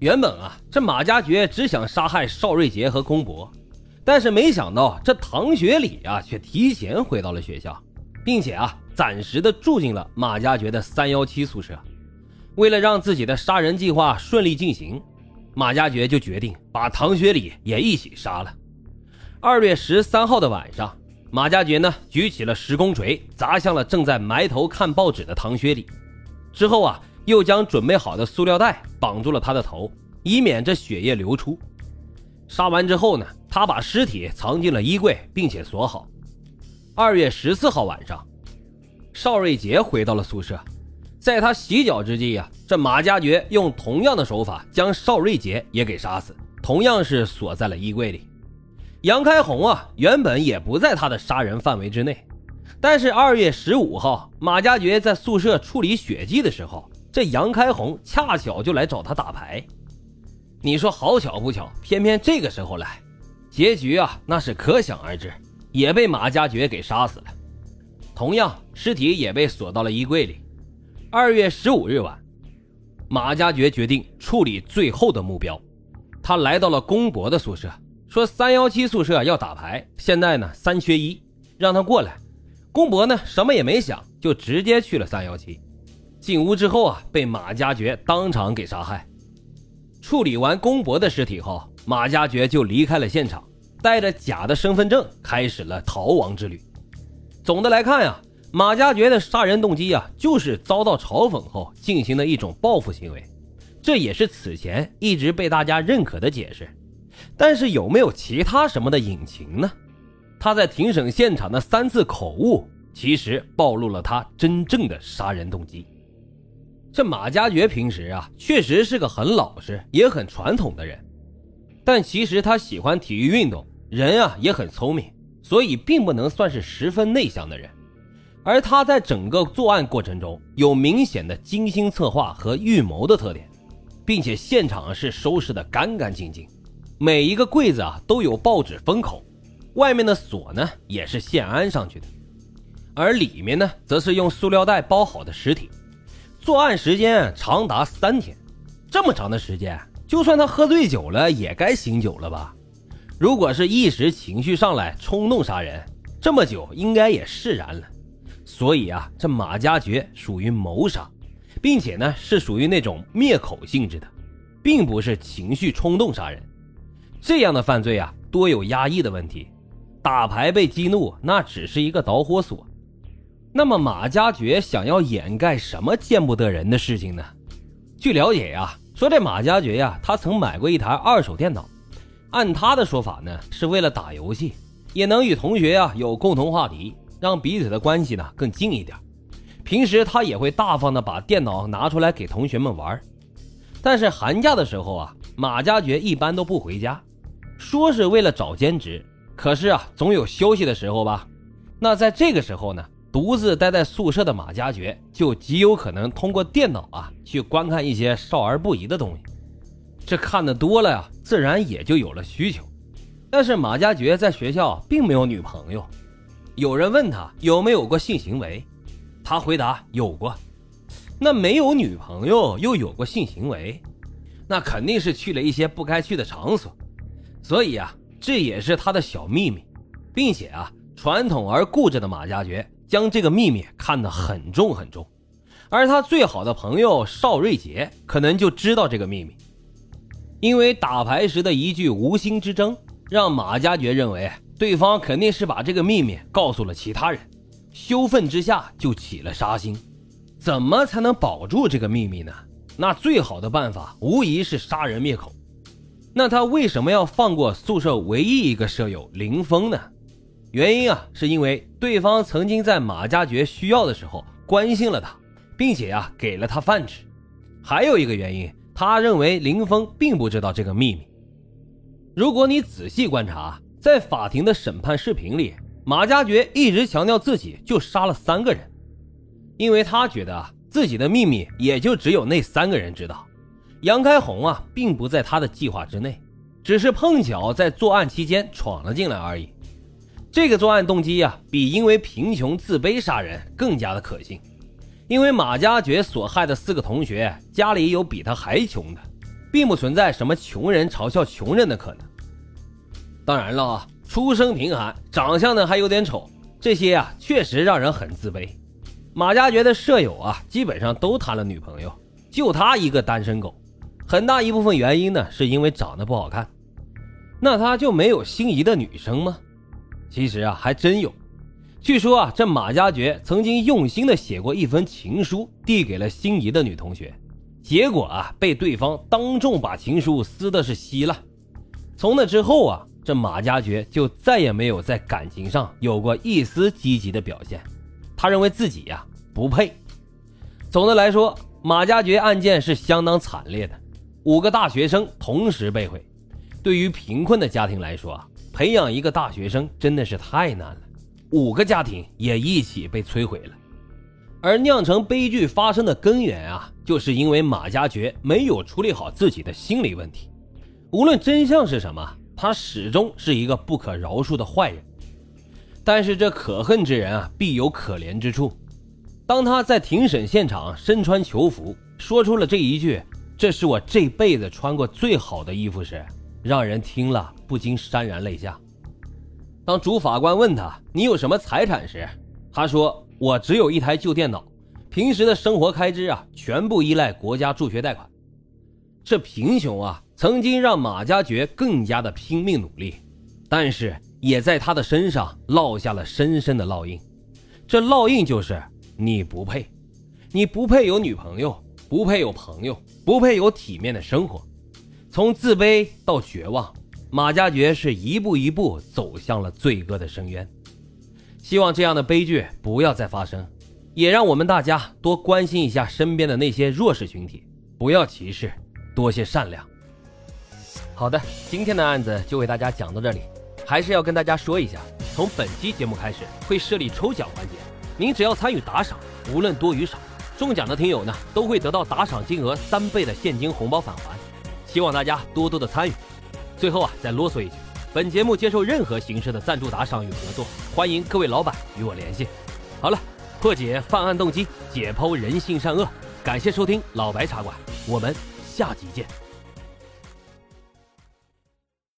原本啊，这马加爵只想杀害邵瑞杰和宫博，但是没想到这唐学礼啊，却提前回到了学校，并且啊，暂时的住进了马加爵的三幺七宿舍。为了让自己的杀人计划顺利进行，马加爵就决定把唐学礼也一起杀了。二月十三号的晚上，马加爵呢举起了石工锤，砸向了正在埋头看报纸的唐学礼，之后啊。又将准备好的塑料袋绑住了他的头，以免这血液流出。杀完之后呢，他把尸体藏进了衣柜，并且锁好。二月十四号晚上，邵瑞杰回到了宿舍，在他洗脚之际呀，这马加爵用同样的手法将邵瑞杰也给杀死，同样是锁在了衣柜里。杨开红啊，原本也不在他的杀人范围之内，但是二月十五号，马加爵在宿舍处理血迹的时候。这杨开红恰巧就来找他打牌，你说好巧不巧，偏偏这个时候来，结局啊那是可想而知，也被马加爵给杀死了。同样，尸体也被锁到了衣柜里。二月十五日晚，马加爵决定处理最后的目标，他来到了公博的宿舍，说三幺七宿舍要打牌，现在呢三缺一，让他过来。公博呢什么也没想，就直接去了三幺七。进屋之后啊，被马加爵当场给杀害。处理完公博的尸体后，马加爵就离开了现场，带着假的身份证开始了逃亡之旅。总的来看呀，马加爵的杀人动机啊，就是遭到嘲讽后进行的一种报复行为，这也是此前一直被大家认可的解释。但是有没有其他什么的隐情呢？他在庭审现场的三次口误，其实暴露了他真正的杀人动机。这马加爵平时啊，确实是个很老实也很传统的人，但其实他喜欢体育运动，人啊也很聪明，所以并不能算是十分内向的人。而他在整个作案过程中有明显的精心策划和预谋的特点，并且现场是收拾的干干净净，每一个柜子啊都有报纸封口，外面的锁呢也是现安上去的，而里面呢则是用塑料袋包好的尸体。作案时间长达三天，这么长的时间，就算他喝醉酒了，也该醒酒了吧？如果是一时情绪上来冲动杀人，这么久应该也释然了。所以啊，这马加爵属于谋杀，并且呢是属于那种灭口性质的，并不是情绪冲动杀人。这样的犯罪啊，多有压抑的问题。打牌被激怒，那只是一个导火索。那么马加爵想要掩盖什么见不得人的事情呢？据了解呀，说这马加爵呀，他曾买过一台二手电脑，按他的说法呢，是为了打游戏，也能与同学呀有共同话题，让彼此的关系呢更近一点。平时他也会大方的把电脑拿出来给同学们玩。但是寒假的时候啊，马加爵一般都不回家，说是为了找兼职，可是啊，总有休息的时候吧。那在这个时候呢？独自待在宿舍的马加爵就极有可能通过电脑啊去观看一些少儿不宜的东西，这看的多了呀，自然也就有了需求。但是马加爵在学校并没有女朋友，有人问他有没有过性行为，他回答有过。那没有女朋友又有过性行为，那肯定是去了一些不该去的场所，所以啊，这也是他的小秘密，并且啊，传统而固执的马加爵。将这个秘密看得很重很重，而他最好的朋友邵瑞杰可能就知道这个秘密，因为打牌时的一句无心之争，让马加爵认为对方肯定是把这个秘密告诉了其他人，羞愤之下就起了杀心。怎么才能保住这个秘密呢？那最好的办法无疑是杀人灭口。那他为什么要放过宿舍唯一一个舍友林峰呢？原因啊，是因为对方曾经在马加爵需要的时候关心了他，并且啊给了他饭吃。还有一个原因，他认为林峰并不知道这个秘密。如果你仔细观察，在法庭的审判视频里，马加爵一直强调自己就杀了三个人，因为他觉得啊自己的秘密也就只有那三个人知道。杨开红啊并不在他的计划之内，只是碰巧在作案期间闯了进来而已。这个作案动机呀，比因为贫穷自卑杀人更加的可信，因为马加爵所害的四个同学家里有比他还穷的，并不存在什么穷人嘲笑穷人的可能。当然了，出生贫寒，长相呢还有点丑，这些啊确实让人很自卑。马加爵的舍友啊，基本上都谈了女朋友，就他一个单身狗。很大一部分原因呢，是因为长得不好看。那他就没有心仪的女生吗？其实啊，还真有。据说啊，这马加爵曾经用心的写过一封情书，递给了心仪的女同学，结果啊，被对方当众把情书撕的是稀烂。从那之后啊，这马加爵就再也没有在感情上有过一丝积极的表现。他认为自己呀不配。总的来说，马加爵案件是相当惨烈的。五个大学生同时被毁，对于贫困的家庭来说啊，培养一个大学生真的是太难了。五个家庭也一起被摧毁了，而酿成悲剧发生的根源啊，就是因为马加爵没有处理好自己的心理问题。无论真相是什么，他始终是一个不可饶恕的坏人。但是这可恨之人啊，必有可怜之处。当他在庭审现场身穿囚服，说出了这一句。这是我这辈子穿过最好的衣服时，让人听了不禁潸然泪下。当主法官问他你有什么财产时，他说：“我只有一台旧电脑，平时的生活开支啊，全部依赖国家助学贷款。”这贫穷啊，曾经让马加爵更加的拼命努力，但是也在他的身上烙下了深深的烙印。这烙印就是你不配，你不配有女朋友。不配有朋友，不配有体面的生活，从自卑到绝望，马加爵是一步一步走向了罪恶的深渊。希望这样的悲剧不要再发生，也让我们大家多关心一下身边的那些弱势群体，不要歧视，多些善良。好的，今天的案子就为大家讲到这里，还是要跟大家说一下，从本期节目开始会设立抽奖环节，您只要参与打赏，无论多与少。中奖的听友呢，都会得到打赏金额三倍的现金红包返还，希望大家多多的参与。最后啊，再啰嗦一句，本节目接受任何形式的赞助打赏与合作，欢迎各位老板与我联系。好了，破解犯案动机，解剖人性善恶，感谢收听老白茶馆，我们下集见。